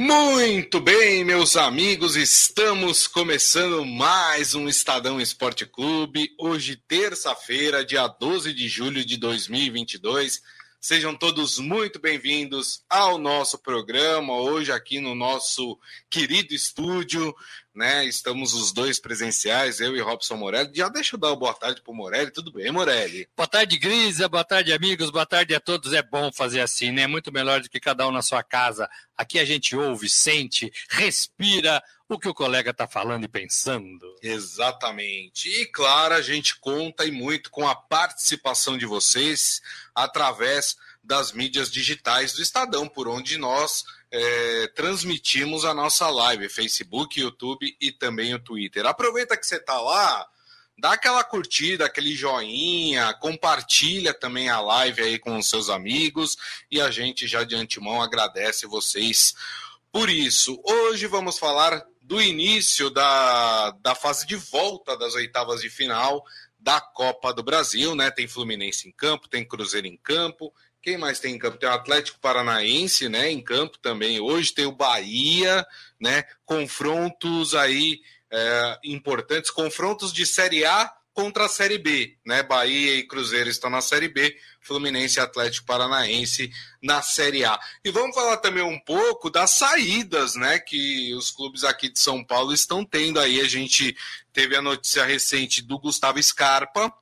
Muito bem, meus amigos, estamos começando mais um Estadão Esporte Clube. Hoje, terça-feira, dia 12 de julho de 2022. Sejam todos muito bem-vindos ao nosso programa, hoje aqui no nosso querido estúdio, né? Estamos os dois presenciais, eu e Robson Morelli. Já deixa eu dar uma boa tarde para o Morelli, tudo bem, Morelli? Boa tarde, Grisa, boa tarde, amigos, boa tarde a todos. É bom fazer assim, né? Muito melhor do que cada um na sua casa. Aqui a gente ouve, sente, respira o que o colega está falando e pensando. Exatamente. E claro, a gente conta e muito com a participação de vocês através das mídias digitais do Estadão, por onde nós é, transmitimos a nossa live, Facebook, YouTube e também o Twitter. Aproveita que você está lá, dá aquela curtida, aquele joinha, compartilha também a live aí com os seus amigos e a gente já de antemão agradece vocês por isso. Hoje vamos falar do início da, da fase de volta das oitavas de final da Copa do Brasil, né? Tem Fluminense em campo, tem Cruzeiro em campo. Quem mais tem em campo? Tem o Atlético Paranaense, né? Em campo também. Hoje tem o Bahia, né? Confrontos aí é, importantes, confrontos de Série A contra a Série B, né? Bahia e Cruzeiro estão na Série B, Fluminense e Atlético Paranaense na Série A. E vamos falar também um pouco das saídas, né, que os clubes aqui de São Paulo estão tendo aí. A gente teve a notícia recente do Gustavo Scarpa,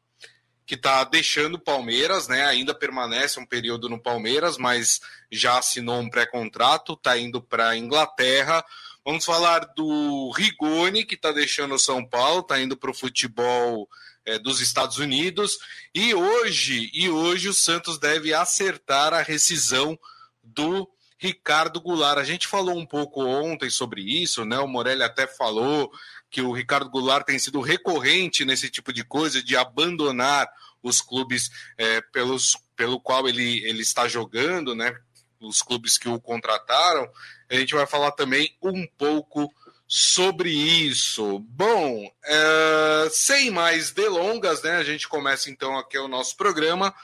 que está deixando o Palmeiras, né? Ainda permanece um período no Palmeiras, mas já assinou um pré-contrato, está indo para a Inglaterra. Vamos falar do Rigoni, que está deixando o São Paulo, está indo para o futebol é, dos Estados Unidos. E hoje, e hoje o Santos deve acertar a rescisão do Ricardo Goulart. A gente falou um pouco ontem sobre isso, né? O Morelli até falou que o Ricardo Goulart tem sido recorrente nesse tipo de coisa, de abandonar os clubes é, pelos, pelo qual ele, ele está jogando, né? Os clubes que o contrataram. A gente vai falar também um pouco sobre isso. Bom, é, sem mais delongas, né? A gente começa então aqui o nosso programa.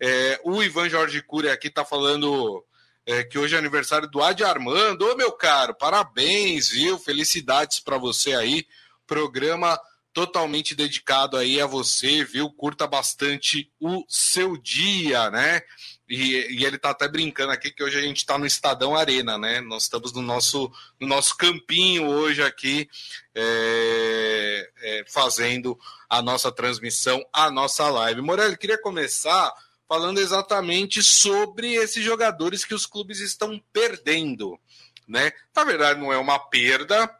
É, o Ivan Jorge Cury aqui está falando é, que hoje é aniversário do Adi Armando. Ô, meu caro, parabéns, viu? Felicidades para você aí. Programa totalmente dedicado aí a você, viu? Curta bastante o seu dia, né? E, e, ele tá até brincando aqui que hoje a gente está no Estadão Arena, né? Nós estamos no nosso, no nosso campinho hoje aqui, é, é, fazendo a nossa transmissão, a nossa live. Morelli, queria começar falando exatamente sobre esses jogadores que os clubes estão perdendo, né? Na verdade, não é uma perda,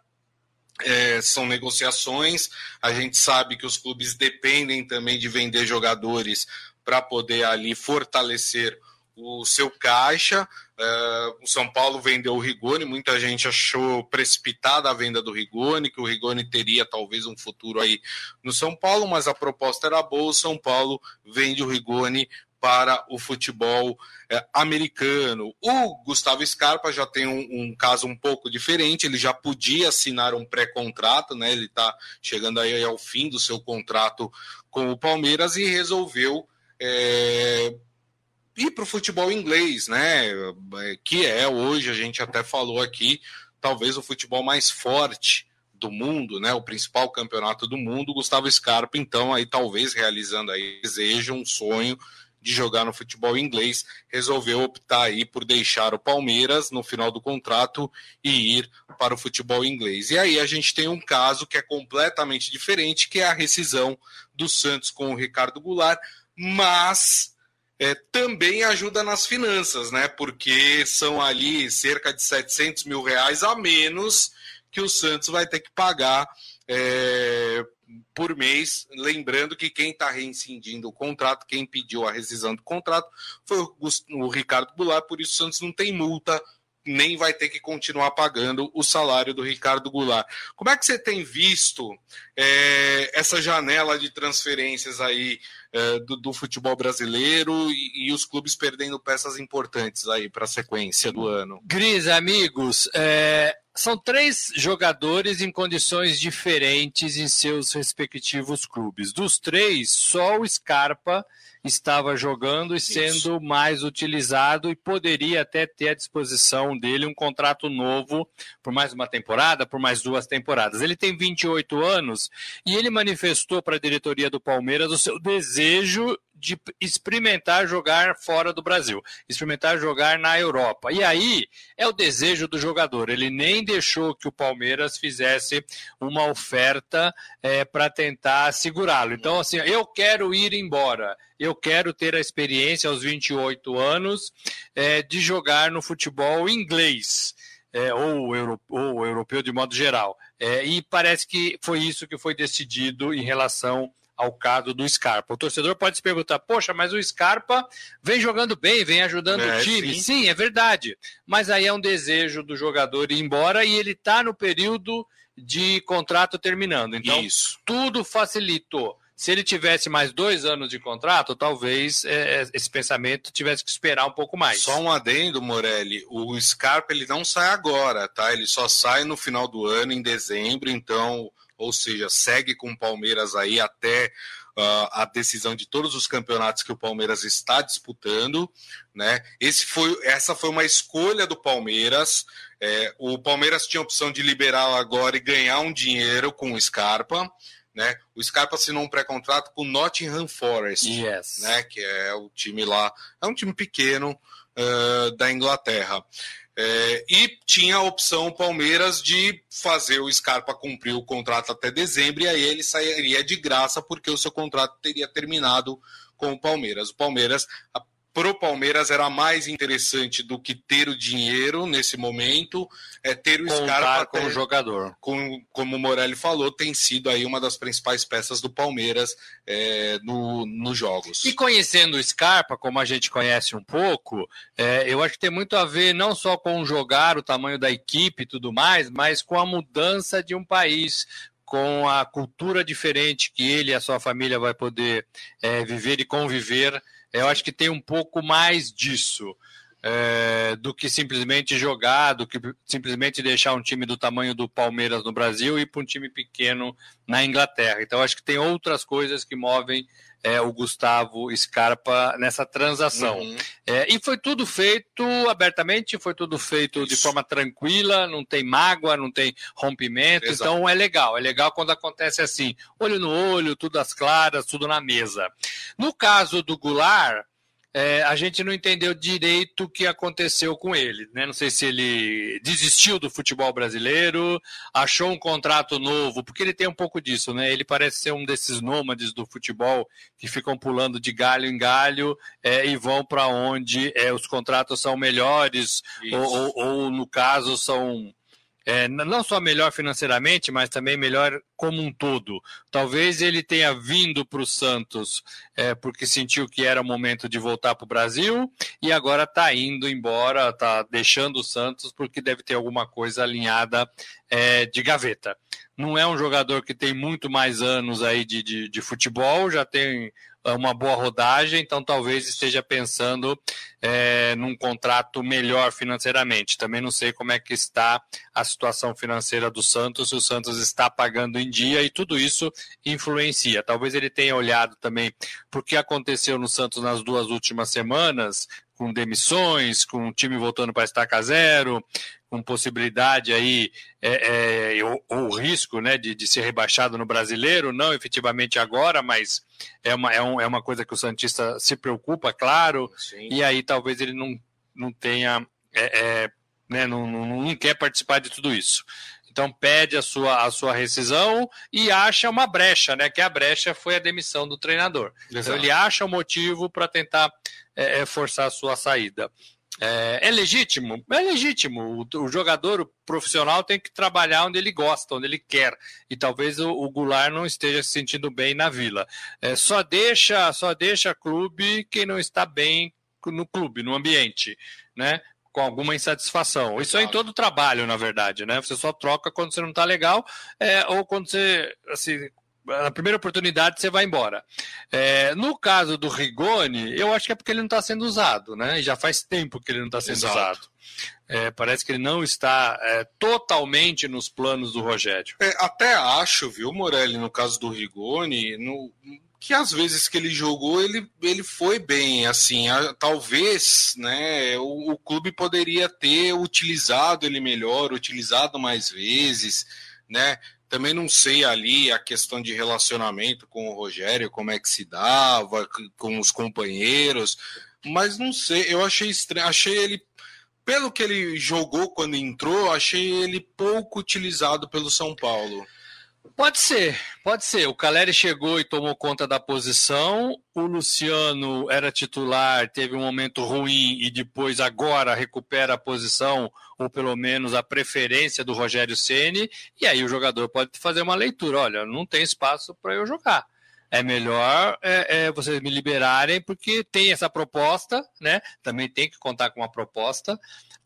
é, são negociações. A gente sabe que os clubes dependem também de vender jogadores para poder ali fortalecer o seu caixa. Uh, o São Paulo vendeu o Rigoni, muita gente achou precipitada a venda do Rigoni, que o Rigoni teria talvez um futuro aí no São Paulo, mas a proposta era boa. O São Paulo vende o Rigoni para o futebol é, americano. O Gustavo Scarpa já tem um, um, caso um pouco diferente, ele já podia assinar um pré-contrato, né? Ele está chegando aí ao fim do seu contrato com o Palmeiras e resolveu é, ir para o futebol inglês, né? Que é hoje, a gente até falou aqui, talvez o futebol mais forte do mundo, né? O principal campeonato do mundo, Gustavo Scarpa, então, aí talvez realizando aí desejo, um sonho de jogar no futebol inglês, resolveu optar aí por deixar o Palmeiras no final do contrato e ir para o futebol inglês. E aí a gente tem um caso que é completamente diferente, que é a rescisão do Santos com o Ricardo Goulart, mas é, também ajuda nas finanças, né? Porque são ali cerca de 700 mil reais a menos que o Santos vai ter que pagar é, por mês. Lembrando que quem está reincindindo o contrato, quem pediu a rescisão do contrato, foi o, o Ricardo Goulart, por isso o Santos não tem multa nem vai ter que continuar pagando o salário do Ricardo Goulart. Como é que você tem visto é, essa janela de transferências aí é, do, do, futebol brasileiro e, e, os clubes perdendo peças importantes aí para a sequência do ano? Gris, amigos, é, são três jogadores em condições diferentes em seus respectivos clubes. Dos três, só o Scarpa estava jogando e sendo Isso. mais utilizado e poderia até ter à disposição dele um contrato novo por mais uma temporada, por mais duas temporadas. Ele tem 28 anos e ele manifestou para a diretoria do Palmeiras o seu desejo de experimentar jogar fora do Brasil, experimentar jogar na Europa. E aí é o desejo do jogador. Ele nem deixou que o Palmeiras fizesse uma oferta é, para tentar segurá-lo. Então, assim, eu quero ir embora. Eu quero ter a experiência aos 28 anos é, de jogar no futebol inglês. É, ou, euro, ou europeu de modo geral. É, e parece que foi isso que foi decidido em relação ao caso do Scarpa. O torcedor pode se perguntar: poxa, mas o Scarpa vem jogando bem, vem ajudando é, o time. Sim. sim. é verdade. Mas aí é um desejo do jogador ir embora e ele está no período de contrato terminando. Então, Isso. tudo facilitou. Se ele tivesse mais dois anos de contrato, talvez é, é esse pensamento tivesse que esperar um pouco mais. Só um adendo, Morelli. O Scarpa ele não sai agora, tá? Ele só sai no final do ano, em dezembro. Então, ou seja, segue com o Palmeiras aí até uh, a decisão de todos os campeonatos que o Palmeiras está disputando, né? Esse foi, essa foi uma escolha do Palmeiras. É, o Palmeiras tinha a opção de liberar agora e ganhar um dinheiro com o Scarpa. Né? O Scarpa assinou um pré-contrato com o Nottingham Forest, yes. né? que é o time lá, é um time pequeno uh, da Inglaterra. É, e tinha a opção Palmeiras de fazer o Scarpa cumprir o contrato até dezembro, e aí ele sairia de graça, porque o seu contrato teria terminado com o Palmeiras. O Palmeiras, para o Palmeiras era mais interessante do que ter o dinheiro nesse momento, é ter o Contar Scarpa com o jogador. Com, como o Morelli falou, tem sido aí uma das principais peças do Palmeiras é, no, nos jogos. E conhecendo o Scarpa, como a gente conhece um pouco, é, eu acho que tem muito a ver não só com jogar, o tamanho da equipe e tudo mais, mas com a mudança de um país, com a cultura diferente que ele e a sua família vai poder é, viver e conviver eu acho que tem um pouco mais disso. É, do que simplesmente jogar, do que simplesmente deixar um time do tamanho do Palmeiras no Brasil e ir para um time pequeno na Inglaterra. Então, acho que tem outras coisas que movem é, o Gustavo Scarpa nessa transação. Uhum. É, e foi tudo feito abertamente, foi tudo feito Isso. de forma tranquila, não tem mágoa, não tem rompimento, Exato. então é legal, é legal quando acontece assim, olho no olho, tudo às claras, tudo na mesa. No caso do Goulart, é, a gente não entendeu direito o que aconteceu com ele. Né? Não sei se ele desistiu do futebol brasileiro, achou um contrato novo, porque ele tem um pouco disso, né? Ele parece ser um desses nômades do futebol que ficam pulando de galho em galho é, e vão para onde é, os contratos são melhores, ou, ou, ou, no caso, são é, não só melhor financeiramente, mas também melhor como um todo. Talvez ele tenha vindo para o Santos é, porque sentiu que era o momento de voltar para o Brasil e agora está indo embora, está deixando o Santos porque deve ter alguma coisa alinhada é, de gaveta. Não é um jogador que tem muito mais anos aí de, de, de futebol, já tem uma boa rodagem, então talvez esteja pensando é, num contrato melhor financeiramente. Também não sei como é que está a situação financeira do Santos, se o Santos está pagando em dia e tudo isso influencia. Talvez ele tenha olhado também por que aconteceu no Santos nas duas últimas semanas, com demissões, com o time voltando para estaca zero, com possibilidade aí, é, é, ou, ou risco né, de, de, ser rebaixado no brasileiro, não efetivamente agora, mas é uma, é, um, é uma coisa que o Santista se preocupa, claro, Sim. e aí talvez ele não, não tenha, é, é, né, não, não, não quer participar de tudo isso. Então pede a sua, a sua rescisão e acha uma brecha, né? Que a brecha foi a demissão do treinador. Exato. Então ele acha o um motivo para tentar é, é, forçar a sua saída. É, é, legítimo? É legítimo. O, o, jogador o profissional tem que trabalhar onde ele gosta, onde ele quer. E talvez o, o Goulart não esteja se sentindo bem na vila. É, só deixa, só deixa clube quem não está bem no clube, no ambiente, né? Com alguma insatisfação. Isso é em todo trabalho, na verdade, né? Você só troca quando você não está legal, é, ou quando você assim, na primeira oportunidade você vai embora. É, no caso do Rigoni, eu acho que é porque ele não está sendo usado, né? E já faz tempo que ele não está sendo Exato. usado. É, parece que ele não está é, totalmente nos planos do Rogério. É, até acho, viu, Morelli, no caso do Rigoni, no, que às vezes que ele jogou, ele, ele foi bem, assim, a, talvez, né, o, o, clube poderia ter utilizado ele melhor, utilizado mais vezes, né, também não sei ali a questão de relacionamento com o Rogério, como é que se dava, com os companheiros, mas não sei, eu achei estranho, achei ele pelo que ele jogou quando entrou, achei ele pouco utilizado pelo São Paulo. Pode ser, pode ser. O Caleri chegou e tomou conta da posição. O Luciano era titular, teve um momento ruim e depois agora recupera a posição ou pelo menos a preferência do Rogério Ceni. E aí o jogador pode fazer uma leitura. Olha, não tem espaço para eu jogar é melhor é, é, vocês me liberarem, porque tem essa proposta, né? Também tem que contar com uma proposta.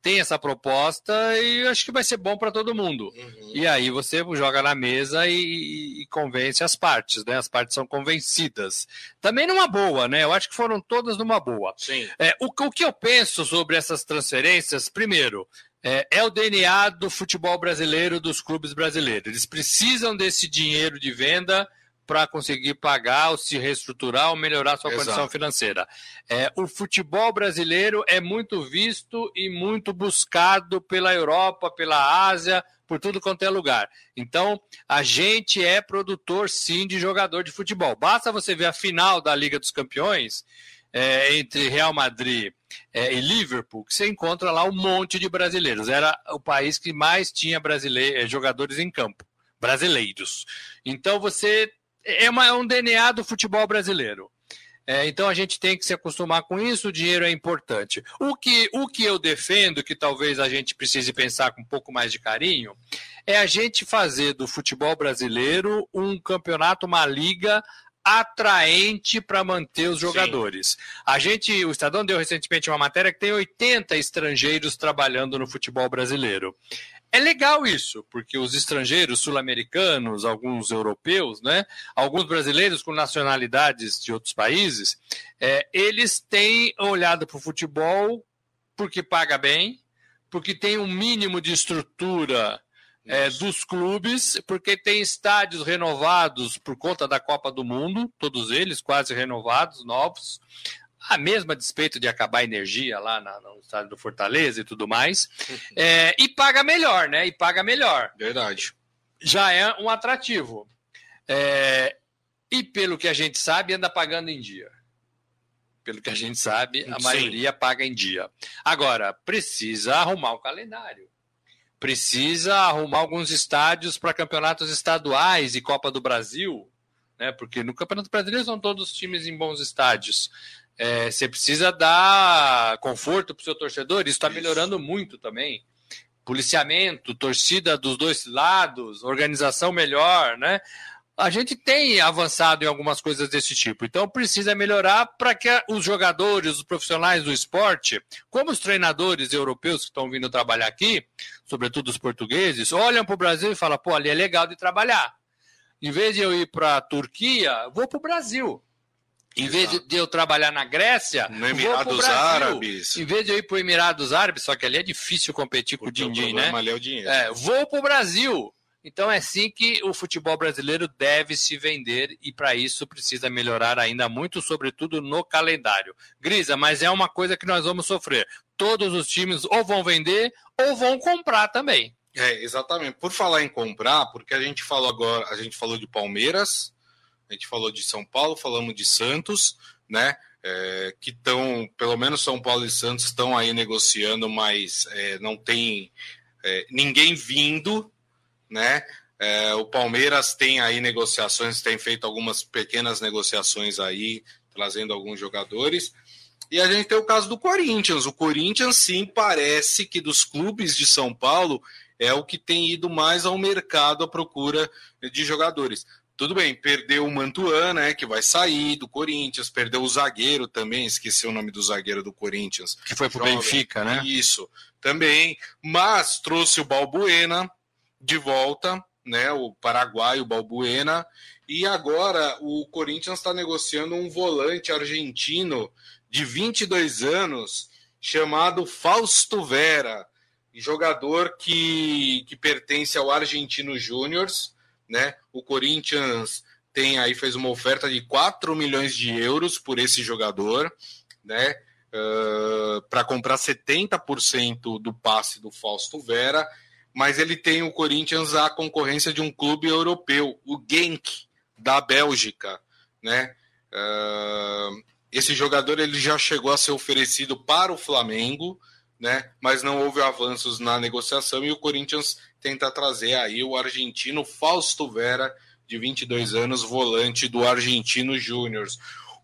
Tem essa proposta e acho que vai ser bom para todo mundo. Uhum. E aí você joga na mesa e, e, convence as partes, né? As partes são convencidas. Também numa boa, né? Eu acho que foram todas numa boa. Sim. É, o, o que eu penso sobre essas transferências, primeiro, é, é, o DNA do futebol brasileiro, dos clubes brasileiros. Eles precisam desse dinheiro de venda para conseguir pagar ou se reestruturar ou melhorar sua Exato. condição financeira. É, o futebol brasileiro é muito visto e muito buscado pela Europa, pela Ásia, por tudo quanto é lugar. Então, a gente é produtor, sim, de jogador de futebol. Basta você ver a final da Liga dos Campeões é, entre Real Madrid é, e Liverpool, que você encontra lá um monte de brasileiros. Era o país que mais tinha brasileiros, jogadores em campo brasileiros. Então você é, uma, é um DNA do futebol brasileiro. É, então a gente tem que se acostumar com isso, o dinheiro é importante. O que, o que eu defendo, que talvez a gente precise pensar com um pouco mais de carinho, é a gente fazer do futebol brasileiro um campeonato, uma liga atraente para manter os jogadores. Sim. A gente, o Estadão deu recentemente uma matéria que tem 80 estrangeiros trabalhando no futebol brasileiro. É legal isso, porque os estrangeiros sul-americanos, alguns europeus, né, alguns brasileiros com nacionalidades de outros países, é, eles têm olhado para o futebol porque paga bem, porque tem um mínimo de estrutura é, dos clubes, porque tem estádios renovados por conta da Copa do Mundo, todos eles quase renovados, novos a mesma despeito de acabar a energia lá na, no estádio do Fortaleza e tudo mais. É, e paga melhor, né? E paga melhor. Verdade. Já é um atrativo. É, e pelo que a gente sabe, anda pagando em dia. Pelo que a gente sabe, a Sim. maioria paga em dia. Agora, precisa arrumar o calendário. Precisa arrumar alguns estádios para campeonatos estaduais e Copa do Brasil, né? Porque no Campeonato Brasileiro são todos times em bons estádios. É, você precisa dar conforto para o seu torcedor, isso está melhorando muito também. Policiamento, torcida dos dois lados, organização melhor, né? A gente tem avançado em algumas coisas desse tipo, então precisa melhorar para que os jogadores, os profissionais do esporte, como os treinadores europeus que estão vindo trabalhar aqui, sobretudo os portugueses, olham para o Brasil e falam: pô, ali é legal de trabalhar. Em vez de eu ir para a Turquia, vou para o Brasil. Em vez de, eu trabalhar na Grécia, no Emirados Árabes. Em vez de eu ir para Emirados Árabes, só que ali é difícil competir com o din-din, né? Ali é o dinheiro. É, vou para o Brasil. Então é assim que o futebol brasileiro deve se vender e para isso precisa melhorar ainda muito, sobretudo no calendário. Grisa, mas é uma coisa que nós vamos sofrer. Todos os times ou vão vender ou vão comprar também. É, exatamente. Por falar em comprar, porque a gente falou agora, a gente falou de Palmeiras, a gente falou de São Paulo, falamos de Santos, né? É, que estão, pelo menos São Paulo e Santos estão aí negociando, mas é, não tem é, ninguém vindo, né? É, o Palmeiras tem aí negociações, tem feito algumas pequenas negociações aí, trazendo alguns jogadores. E a gente tem o caso do Corinthians. O Corinthians, sim, parece que dos clubes de São Paulo é o que tem ido mais ao mercado à procura de jogadores. Tudo bem, perdeu o Mantuan, né, que vai sair do Corinthians, perdeu o zagueiro também, esqueci o nome do zagueiro do Corinthians. Que foi pro Benfica, né? Isso, também, mas trouxe o Balbuena de volta, né, o paraguaio Balbuena, e agora o Corinthians está negociando um volante argentino de 22 anos chamado Fausto Vera. jogador que, que pertence ao Argentino Júniors, né? O Corinthians tem aí fez uma oferta de 4 milhões de euros por esse jogador, né? Uh, para comprar 70% do passe do Fausto Vera, mas ele tem o Corinthians a concorrência de um clube europeu, o Genk da Bélgica, né? Uh, esse jogador ele já chegou a ser oferecido para o Flamengo, né? Mas não houve avanços na negociação e o Corinthians tenta trazer aí o argentino Fausto Vera, de 22 anos, volante do Argentino Júnior.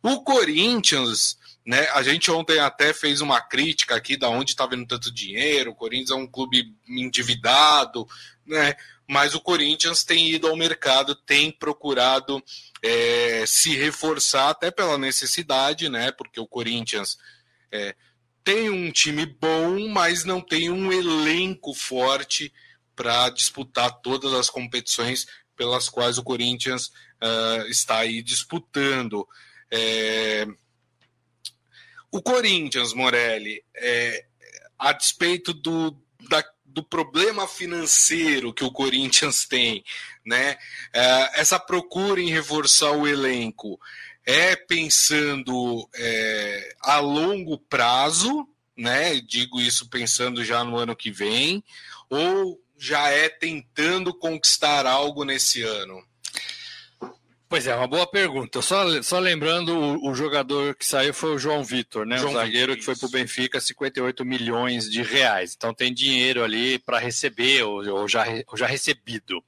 O Corinthians, né? A gente ontem até fez uma crítica aqui da onde está vendo tanto dinheiro. O Corinthians é um clube endividado, né? Mas o Corinthians tem ido ao mercado, tem procurado é, se reforçar até pela necessidade, né? Porque o Corinthians é, tem um time bom, mas não tem um elenco forte para disputar todas as competições pelas quais o Corinthians uh, está aí disputando. É... O Corinthians, Morelli, é, a despeito do, da, do problema financeiro que o Corinthians tem, né? É, essa procura em reforçar o elenco é pensando é, a longo prazo, né? Digo isso pensando já no ano que vem, ou já é tentando conquistar algo nesse ano? Pois é, uma boa pergunta. Só, só lembrando, o, o jogador que saiu foi o João Vitor, né? João o zagueiro Vitor, que foi para o Benfica, 58 milhões de reais. Então tem dinheiro ali para receber ou, ou, já, ou já recebido.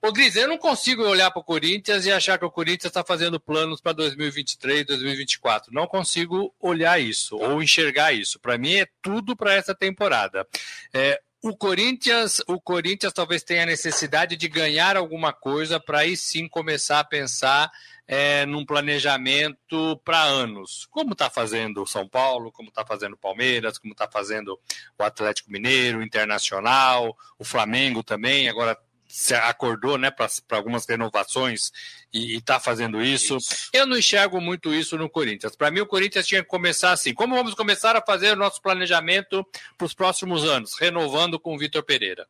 Ô, Gris, eu não consigo olhar para o Corinthians e achar que o Corinthians está fazendo planos para 2023, 2024. Não consigo olhar isso ou enxergar isso. Para mim é tudo para essa temporada. É, o Corinthians, o Corinthians talvez tenha necessidade de ganhar alguma coisa para aí sim começar a pensar é, num planejamento para anos, como está fazendo o São Paulo, como está fazendo o Palmeiras, como está fazendo o Atlético Mineiro, o Internacional, o Flamengo também. Agora se acordou né, para algumas renovações e está fazendo isso. isso. Eu não enxergo muito isso no Corinthians. Para mim, o Corinthians tinha que começar assim. Como vamos começar a fazer o nosso planejamento para os próximos anos? Renovando com o Vitor Pereira.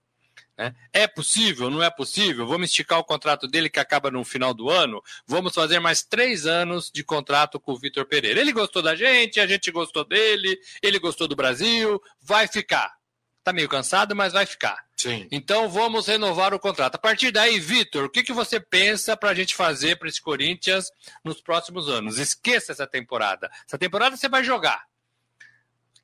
Né? É possível? Não é possível? Vamos esticar o contrato dele que acaba no final do ano? Vamos fazer mais três anos de contrato com o Vitor Pereira. Ele gostou da gente, a gente gostou dele, ele gostou do Brasil, vai ficar. Está meio cansado, mas vai ficar. Sim. Então vamos renovar o contrato. A partir daí, Vitor, o que, que você pensa para a gente fazer para esse Corinthians nos próximos anos? Esqueça essa temporada. Essa temporada você vai jogar.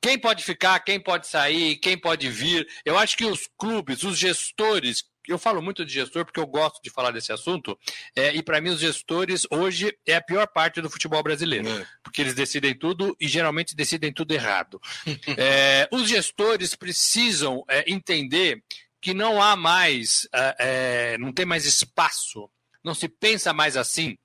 Quem pode ficar, quem pode sair, quem pode vir. Eu acho que os clubes, os gestores eu falo muito de gestor porque eu gosto de falar desse assunto, é, e para mim os gestores hoje é a pior parte do futebol brasileiro, é. porque eles decidem tudo e geralmente decidem tudo errado. é, os gestores precisam é, entender que não há mais, é, é, não tem mais espaço, não se pensa mais assim.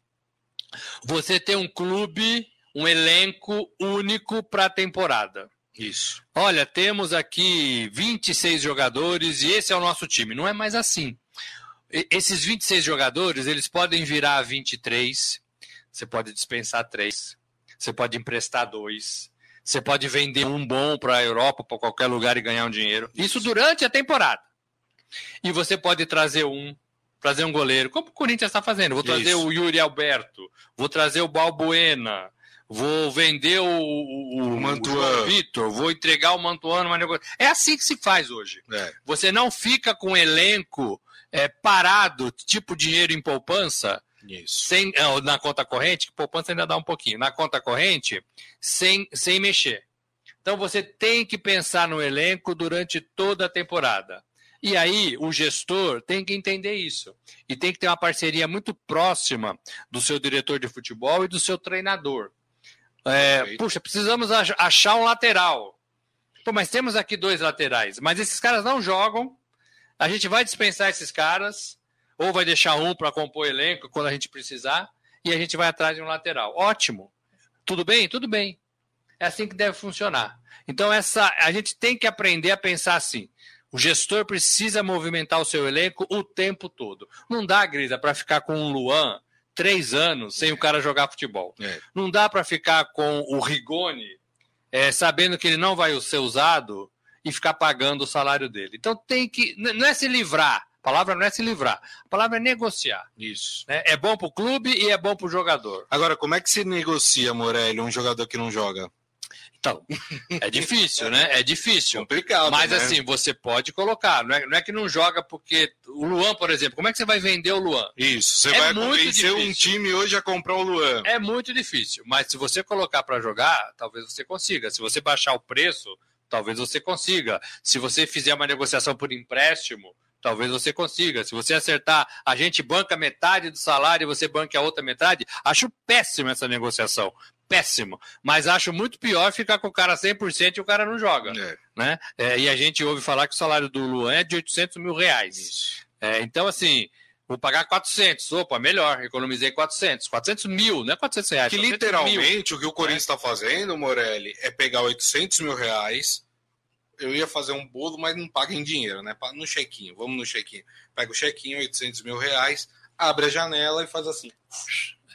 Você tem um clube, um elenco único para a temporada. Isso. Olha, temos aqui 26 jogadores e esse é o nosso time. Não é mais assim. Esses 26 jogadores, eles podem virar 23. Você pode dispensar três. Você pode emprestar dois. Você pode vender um bom para a Europa, para qualquer lugar e ganhar um dinheiro. Isso durante a temporada. E você pode trazer um, trazer um goleiro, como o Corinthians está fazendo. Vou trazer Isso. o Yuri Alberto, vou trazer o Balbuena, vou vender o, o, o Vitor, vou entregar o negociação. É assim que se faz hoje. É. Você não fica com elenco é, parado, tipo dinheiro em poupança, Isso. sem é, na conta corrente, que poupança ainda dá um pouquinho, na conta corrente, sem, sem mexer. Então você tem que pensar no elenco durante toda a temporada. E aí, o gestor tem que entender isso. E tem que ter uma parceria muito próxima do seu diretor de futebol e do seu treinador. É, puxa, precisamos achar um lateral. Pô, mas temos aqui dois laterais. Mas esses caras não jogam. A gente vai dispensar esses caras, ou vai deixar um para compor elenco quando a gente precisar, e a gente vai atrás de um lateral. Ótimo. Tudo bem? Tudo bem. É assim que deve funcionar. Então, essa, a gente tem que aprender a pensar assim. O gestor precisa movimentar o seu elenco o tempo todo. Não dá, Grisa, para ficar com um Luan três anos sem o cara jogar futebol. É. Não dá para ficar com o Rigoni é, sabendo que ele não vai ser usado e ficar pagando o salário dele. Então tem que. Não é se livrar. A palavra não é se livrar, a palavra é negociar. Isso. Né? É bom para o clube e é bom para o jogador. Agora, como é que se negocia, Morelli, um jogador que não joga? Então, é difícil, né? É difícil. Complicado. Mas né? assim, você pode colocar. Não é, não é, que não joga porque. O Luan, por exemplo, como é que você vai vender o Luan? Isso, você é vai convencer um time hoje a comprar o Luan. É muito difícil. Mas se você colocar para jogar, talvez você consiga. Se você baixar o preço, talvez você consiga. Se você fizer uma negociação por empréstimo, talvez você consiga. Se você acertar, a gente banca metade do salário e você banca a outra metade, acho péssima essa negociação péssimo. Mas acho muito pior ficar com o cara 100% e o cara não joga. É. Né? É, e a gente ouve falar que o salário do Luan é de 800 mil reais. É, então, assim, vou pagar 400. Opa, melhor, economizei 400. 400 mil, não é 400 reais. Que literalmente mil. o que o Corinthians está fazendo, Morelli, é pegar 800 mil reais. Eu ia fazer um bolo, mas não paga em dinheiro, né? No chequinho, vamos no chequinho. Pega o chequinho, 800 mil reais, abre a janela e faz assim.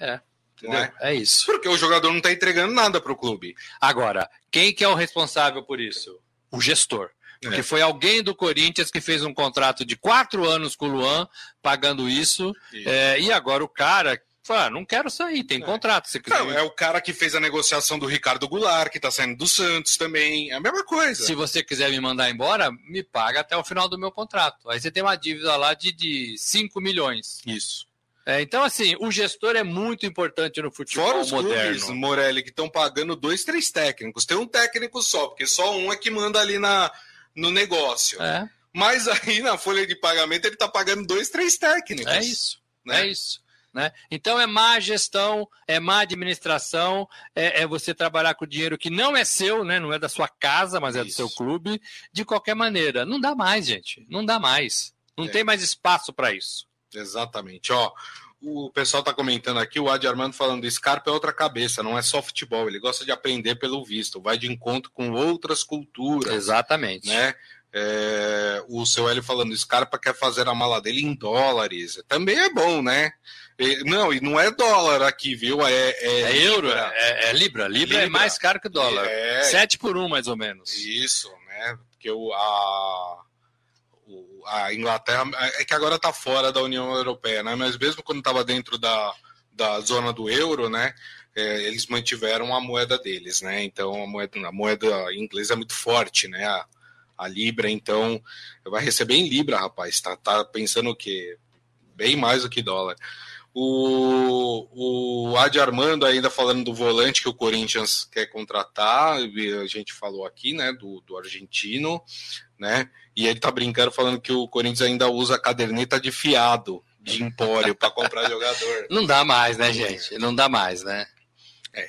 É. É? é? isso. Porque o jogador não está entregando nada para o clube. Agora, quem que é o responsável por isso? O gestor. Porque é. foi alguém do Corinthians que fez um contrato de quatro anos com o Luan, pagando isso. isso. É, e agora o cara fala, ah, não quero sair, tem é. contrato. Se quiser... Não, é o cara que fez a negociação do Ricardo Goulart, que está saindo do Santos também. É a mesma coisa. Se você quiser me mandar embora, me paga até o final do meu contrato. Aí você tem uma dívida lá de, de 5 milhões. Isso. É, então, assim, o gestor é muito importante no futebol Fora os moderno. Clubes, Morelli, que estão pagando dois, três técnicos. Tem um técnico só, porque só um é que manda ali na, no negócio. É. Mas aí na folha de pagamento ele está pagando dois, três técnicos. É isso. Né? É isso. Né? Então é má gestão, é má administração, é, é, você trabalhar com dinheiro que não é seu, né? não é da sua casa, mas é Isso. do seu clube, de qualquer maneira. Não dá mais, gente. Não dá mais. Não é. tem mais espaço para isso. Exatamente. Ó, o pessoal está comentando aqui, o Adi Armando falando, Scarpa é outra cabeça, não é só futebol, ele gosta de aprender pelo visto, vai de encontro com outras culturas. Exatamente. Né? É, o seu Hélio falando, Scarpa quer fazer a mala dele em dólares. Também é bom, né? E, não, e não é dólar aqui, viu? É, é, é euro, é, é, Libra. Libra. Libra. é mais caro que dólar. É... Sete por um, mais ou menos. Isso, né? Porque o, a, a Inglaterra é que agora está fora da União Europeia, né? Mas mesmo quando estava dentro da, da zona do euro, né? É, eles mantiveram a moeda deles, né? Então a moeda, a moeda inglesa é muito forte, né? A, a libra, então vai receber em libra, rapaz. Tá, tá pensando o quê? Bem mais do que dólar. O, o Adi Armando ainda falando do volante que o Corinthians quer contratar, a gente falou aqui, né, do, do argentino, né, e ele tá brincando falando que o Corinthians ainda usa caderneta de fiado de empório para comprar jogador. Não dá mais, né, gente? Não dá mais, né? É.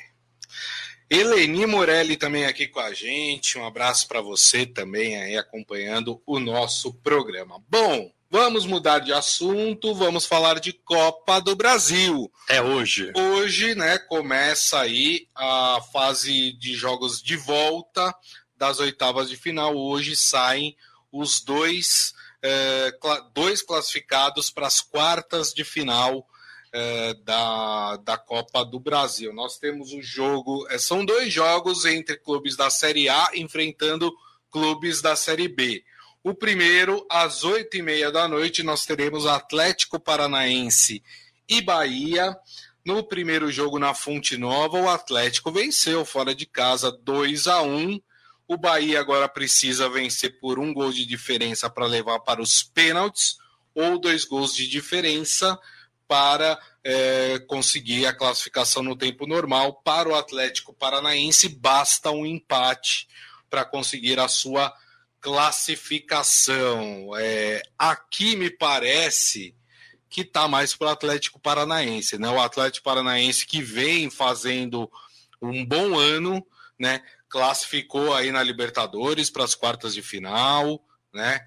Eleni Morelli também aqui com a gente. Um abraço para você também aí acompanhando o nosso programa. Bom, Vamos mudar de assunto, vamos falar de Copa do Brasil. É hoje. Hoje, né, começa aí a fase de jogos de volta das oitavas de final. Hoje saem os dois, é, dois classificados para as quartas de final é, da, da Copa do Brasil. Nós temos o jogo, é, são dois jogos entre clubes da Série A enfrentando clubes da Série B. O primeiro, às oito e meia da noite, nós teremos Atlético Paranaense e Bahia. No primeiro jogo na Fonte Nova, o Atlético venceu fora de casa 2 a 1 O Bahia agora precisa vencer por um gol de diferença para levar para os pênaltis, ou dois gols de diferença para é, conseguir a classificação no tempo normal. Para o Atlético Paranaense, basta um empate para conseguir a sua classificação. É, aqui me parece que está mais para o Atlético Paranaense, né? O Atlético Paranaense que vem fazendo um bom ano, né? Classificou aí na Libertadores para as quartas de final, né?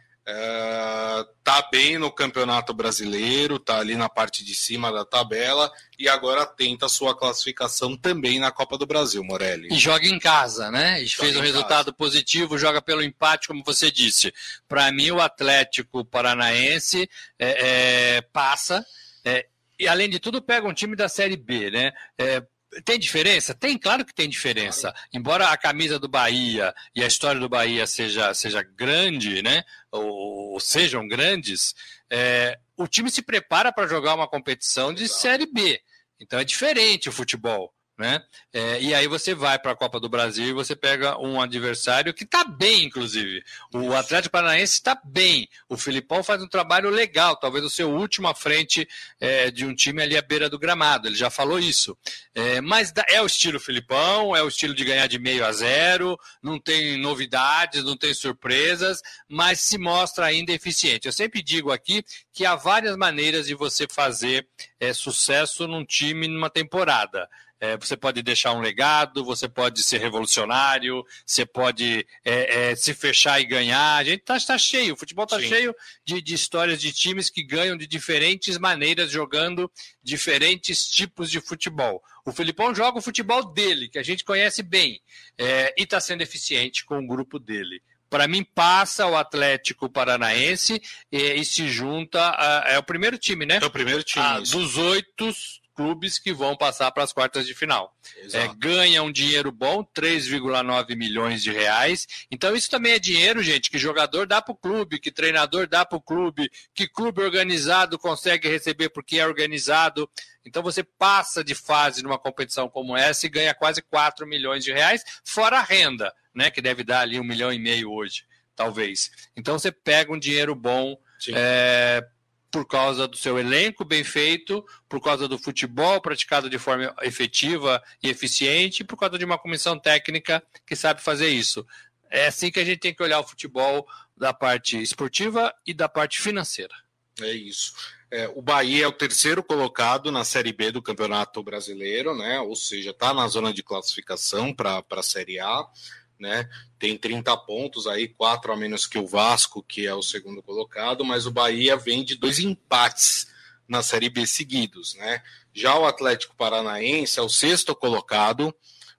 está é, bem no Campeonato Brasileiro, está ali na parte de cima da tabela e agora tenta a sua classificação também na Copa do Brasil, Morelli. E joga em casa, né? E fez um resultado casa. positivo, joga pelo empate, como você disse. Para mim, o Atlético Paranaense é, é, passa. É, e além de tudo, pega um time da Série B, né? É, Tem diferença? Tem, claro que tem diferença. Embora a camisa do Bahia e a história do Bahia seja, seja grande, né? Ou, ou sejam grandes, é, o time se prepara para jogar uma competição de. Série B. Então é diferente o futebol. Né? É, e aí você vai para a Copa do Brasil e você pega um adversário que está bem, inclusive. O Atlético Paranaense está bem. O Filipão faz um trabalho legal, talvez o seu último à frente é, de um time ali à beira do gramado. Ele já falou isso. É, mas é o estilo Filipão, é o estilo de ganhar de meio a zero, não tem novidades, não tem surpresas, mas se mostra ainda eficiente. Eu sempre digo aqui que há várias maneiras de você fazer é, sucesso num time numa temporada. É, você pode deixar um legado, você pode ser revolucionário, você pode é, é, se fechar e ganhar. A gente está tá cheio, o futebol está cheio de, de, histórias de times que ganham de diferentes maneiras, jogando diferentes tipos de futebol. O Filipão joga o futebol dele, que a gente conhece bem, é, e está sendo eficiente com o grupo dele para mim passa o Atlético Paranaense e, e se junta a, é o primeiro time, né? É o primeiro time. A, dos oito clubes que vão passar para as quartas de final. É, ganha um dinheiro bom, 3,9 milhões de reais. Então, isso também é dinheiro, gente, que jogador dá para o clube, que treinador dá para o clube, que clube organizado consegue receber porque é organizado. Então, você passa de fase numa competição como essa e ganha quase 4 milhões de reais, fora a renda, né, que deve dar ali um milhão e meio hoje, talvez. Então, você pega um dinheiro bom. É, por causa do seu elenco bem feito, por causa do futebol praticado de forma efetiva e eficiente, e por causa de uma comissão técnica que sabe fazer isso. É assim que a gente tem que olhar o futebol da parte esportiva e da parte financeira. É isso. É, o Bahia é o terceiro colocado na Série B do Campeonato Brasileiro, né? Ou seja, está na zona de classificação para a Série A né? Tem 30 pontos aí, quatro a menos que o Vasco, que é o segundo colocado, mas o Bahia vem de dois empates na Série B seguidos, né? Já o Atlético Paranaense é o sexto colocado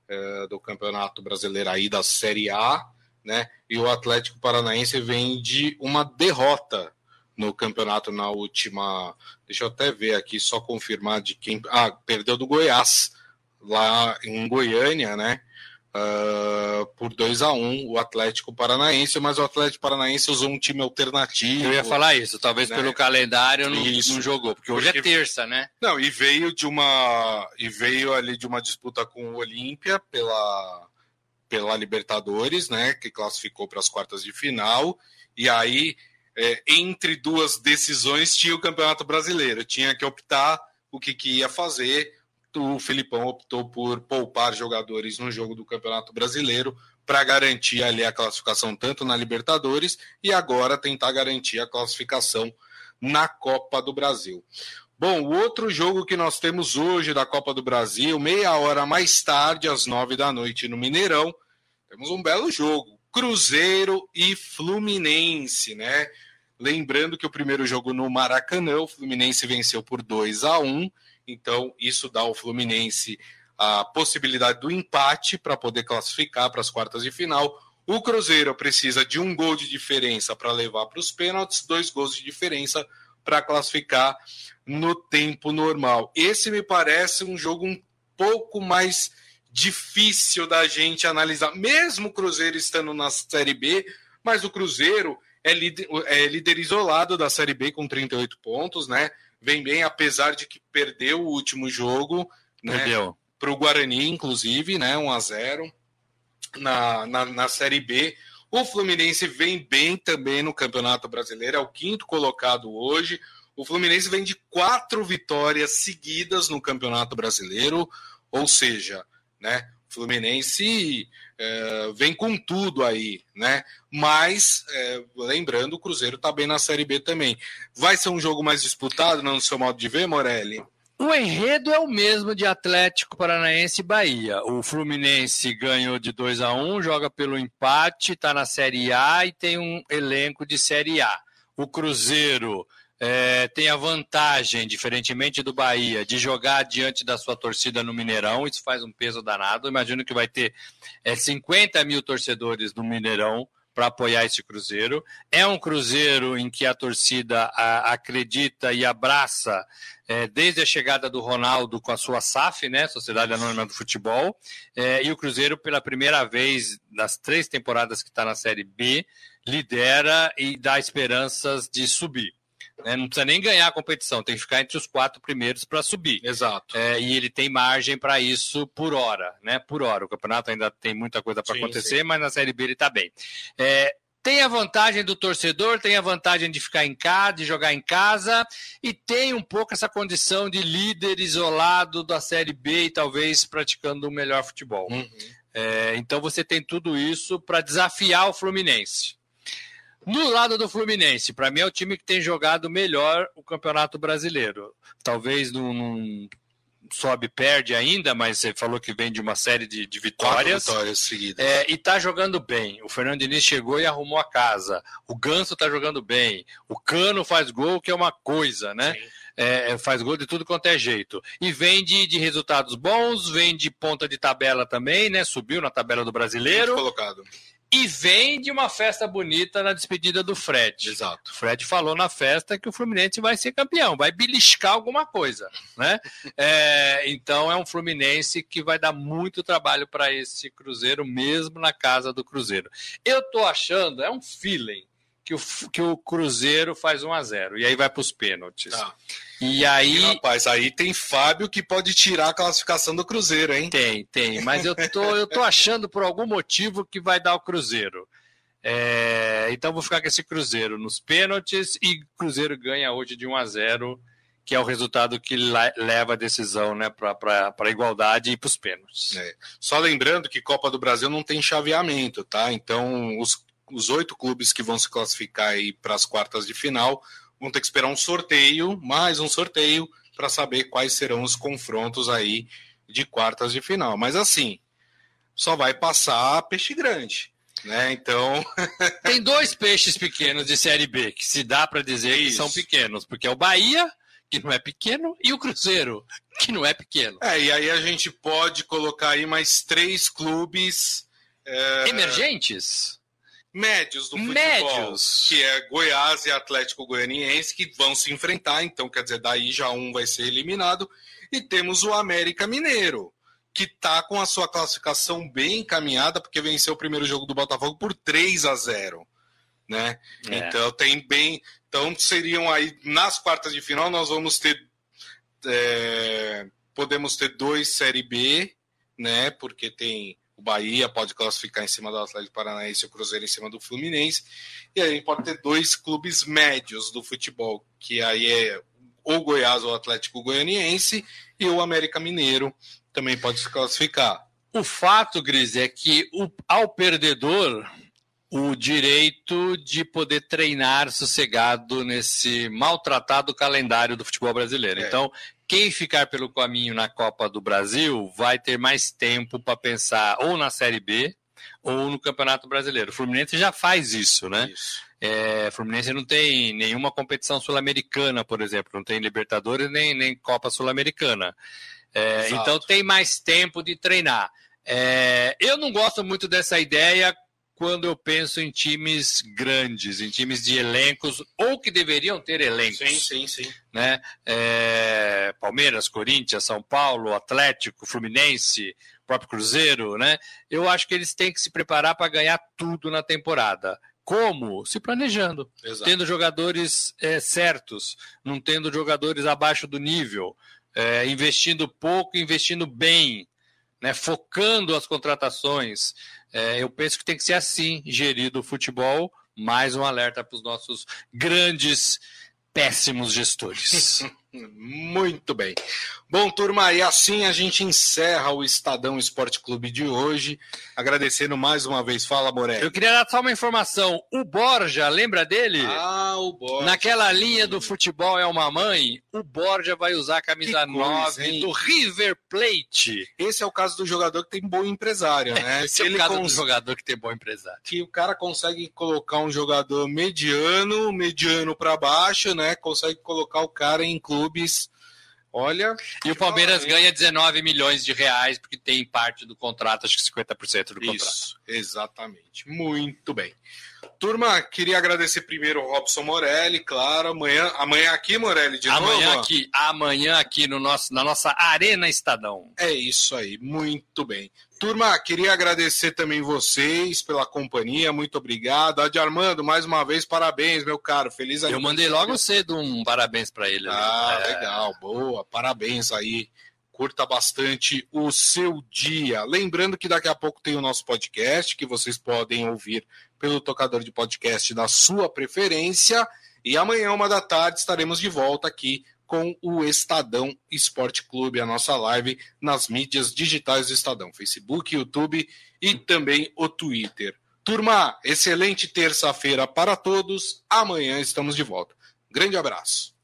é, do Campeonato Brasileiro aí da Série A, né? E o Atlético Paranaense vem de uma derrota no campeonato na última. Deixa eu até ver aqui, só confirmar de quem. Ah, perdeu do Goiás, lá em Goiânia, né? Uh, por 2 a 1 um, o Atlético Paranaense, mas o Atlético Paranaense usou um time alternativo. Eu ia falar isso, talvez né? pelo calendário não, não, jogou, porque hoje é porque... é terça, né? Não, e veio de uma e veio ali de uma disputa com o Olímpia pela pela Libertadores, né, que classificou para as quartas de final, e aí é, entre duas decisões tinha o Campeonato Brasileiro, tinha que optar o que, que ia fazer o Filipão optou por poupar jogadores no jogo do Campeonato Brasileiro para garantir ali a classificação tanto na Libertadores e agora tentar garantir a classificação na Copa do Brasil. Bom, o outro jogo que nós temos hoje da Copa do Brasil, meia hora mais tarde, às nove da noite no Mineirão, temos um belo jogo. Cruzeiro e Fluminense, né? Lembrando que o primeiro jogo no Maracanã, o Fluminense venceu por 2 a 1 então, isso dá ao Fluminense a possibilidade do empate para poder classificar para as quartas de final. O Cruzeiro precisa de um gol de diferença para levar para os pênaltis, dois gols de diferença para classificar no tempo normal. Esse me parece um jogo um pouco mais difícil da gente analisar, mesmo o Cruzeiro estando na Série B, mas o Cruzeiro é líder, é líder isolado da Série B com 38 pontos, né? Vem bem, apesar de que perdeu o último jogo, né? Para o Guarani, inclusive, né? 1 a 0 na, na, na Série B. O Fluminense vem bem também no Campeonato Brasileiro, é o quinto colocado hoje. O Fluminense vem de quatro vitórias seguidas no Campeonato Brasileiro, ou seja, né, Fluminense é, vem com tudo aí, né? Mas, é, lembrando, o Cruzeiro está bem na Série B também. Vai ser um jogo mais disputado, no seu modo de ver, Morelli? O enredo é o mesmo de Atlético Paranaense e Bahia. O Fluminense ganhou de 2 a 1 joga pelo empate, está na Série A e tem um elenco de Série A. O Cruzeiro é, tem a vantagem, diferentemente do Bahia, de jogar diante da sua torcida no Mineirão. Isso faz um peso danado. Imagino que vai ter é, 50 mil torcedores no Mineirão para apoiar esse Cruzeiro. É um Cruzeiro em que a torcida a, acredita e abraça é, desde a chegada do Ronaldo com a sua SAF, né, Sociedade Anônima do Futebol, é, e o Cruzeiro, pela primeira vez nas três temporadas que está na Série B, lidera e dá esperanças de subir. Né? Não precisa nem ganhar a competição, tem que ficar entre os quatro primeiros para subir. Exato. É, e ele tem margem para isso por hora, né? Por hora. O campeonato ainda tem muita coisa para acontecer, sim. mas na Série B ele está bem. É, tem a vantagem do torcedor, tem a vantagem de ficar em casa, de jogar em casa, e tem um pouco essa condição de líder isolado da Série B e talvez praticando o melhor futebol. Uhum. É, então você tem tudo isso para desafiar o Fluminense. No lado do Fluminense, para mim é o time que tem jogado melhor o Campeonato Brasileiro. Talvez não, não sobe perde ainda, mas você falou que vem de uma série de, de vitórias. Quatro vitórias seguidas. É, e tá jogando bem. O Fernando Diniz chegou e arrumou a casa. O Ganso tá jogando bem. O Cano faz gol, que é uma coisa, né? É, faz gol de tudo quanto é jeito. E vem de, de, resultados bons, vem de ponta de tabela também, né? Subiu na tabela do brasileiro. Muito colocado e vem de uma festa bonita na despedida do Fred. Exato. O Fred falou na festa que o Fluminense vai ser campeão, vai beliscar alguma coisa, né? é, então é um Fluminense que vai dar muito trabalho para esse Cruzeiro, mesmo na casa do Cruzeiro. Eu tô achando, é um feeling que o, que o Cruzeiro faz 1 a 0 e aí vai para os pênaltis. Tá. E aí. E, rapaz, aí tem Fábio que pode tirar a classificação do Cruzeiro, hein? Tem, tem. Mas eu tô, eu tô achando por algum motivo que vai dar o Cruzeiro. É, então vou ficar com esse Cruzeiro nos pênaltis e Cruzeiro ganha hoje de 1 a 0 que é o resultado que leva a decisão né, para a igualdade e para os pênaltis. É. Só lembrando que Copa do Brasil não tem chaveamento, tá? Então os, os oito clubes que vão se classificar para as quartas de final vão ter que esperar um sorteio, mais um sorteio, para saber quais serão os confrontos aí de quartas de final. Mas assim, só vai passar peixe grande. Né? Então. Tem dois peixes pequenos de Série B que se dá para dizer Isso. que são pequenos, porque é o Bahia, que não é pequeno, e o Cruzeiro, que não é pequeno. É, e aí a gente pode colocar aí mais três clubes. É... Emergentes? Médios do futebol, médios. que é Goiás e Atlético Goianiense, que vão se enfrentar, então quer dizer, daí já um vai ser eliminado. E temos o América Mineiro, que está com a sua classificação bem encaminhada, porque venceu o primeiro jogo do Botafogo por 3 a 0 né? É. Então tem bem. Então seriam aí, nas quartas de final, nós vamos ter. É, podemos ter dois Série B, né? Porque tem o Bahia pode classificar em cima do Atlético Paranaense e o Cruzeiro em cima do Fluminense. E aí pode ter dois clubes médios do futebol, que aí é o Goiás ou Atlético Goianiense e o América Mineiro também pode se classificar. O fato, Gris, é que o, ao perdedor o direito de poder treinar sossegado nesse maltratado calendário do futebol brasileiro. É. Então, quem ficar pelo caminho na Copa do Brasil vai ter mais tempo para pensar ou na Série B ou no Campeonato Brasileiro. O Fluminense já faz isso, né? Isso. É, Fluminense não tem nenhuma competição sul-americana, por exemplo, não tem Libertadores nem, nem Copa Sul-Americana. É, então tem mais tempo de treinar. É, eu não gosto muito dessa ideia quando eu penso em times grandes, em times de elencos, ou que deveriam ter elencos. Sim, sim, sim. Né? É, Palmeiras, Corinthians, São Paulo, Atlético, Fluminense, próprio Cruzeiro, né? Eu acho que eles têm que se preparar para ganhar tudo na temporada. Como? Se planejando, Exato. tendo jogadores é, certos, não tendo jogadores abaixo do nível, é, investindo pouco, investindo bem, né, focando as contratações. É, eu penso que tem que ser assim gerido o futebol. Mais um alerta para os nossos grandes, péssimos gestores. Muito bem. Bom, turma, e assim a gente encerra o Estadão Esporte Clube de hoje. Agradecendo mais uma vez. Fala, Moré. Eu queria dar só uma informação. O Borja, lembra dele? Ah, o Borja. Naquela linha do futebol é uma mãe, o Borja vai usar a camisa 9 do River Plate. Esse é o caso do jogador que tem bom empresário, né? Esse é o caso cons... do jogador que tem bom empresário. Que o cara consegue colocar um jogador mediano, mediano para baixo, né? Consegue colocar o cara em clube clubes. Olha. E o Palmeiras ganha 19 milhões de reais, porque tem parte do contrato, acho que 50% do contrato. Isso, exatamente. Muito bem. Turma, queria agradecer primeiro o Robson Morelli, claro. Amanhã, amanhã aqui, Morelli, de amanhã novo? Aqui, amanhã aqui no nosso, na nossa Arena Estadão. É isso aí, muito bem. Turma, queria agradecer também vocês pela companhia, muito obrigado. Adi Armando, mais uma vez, parabéns, meu caro. Feliz Eu mandei logo cedo um parabéns para ele. Ah, é... legal, boa, parabéns aí. Curta bastante o seu dia. Lembrando que daqui a pouco tem o nosso podcast, que vocês podem ouvir pelo tocador de podcast da sua preferência. E amanhã, uma da tarde, estaremos de volta aqui com o Estadão Esporte Clube, a nossa live nas mídias digitais do Estadão, Facebook, YouTube e também o Twitter. Turma, excelente terça-feira para todos. Amanhã estamos de volta. Grande abraço.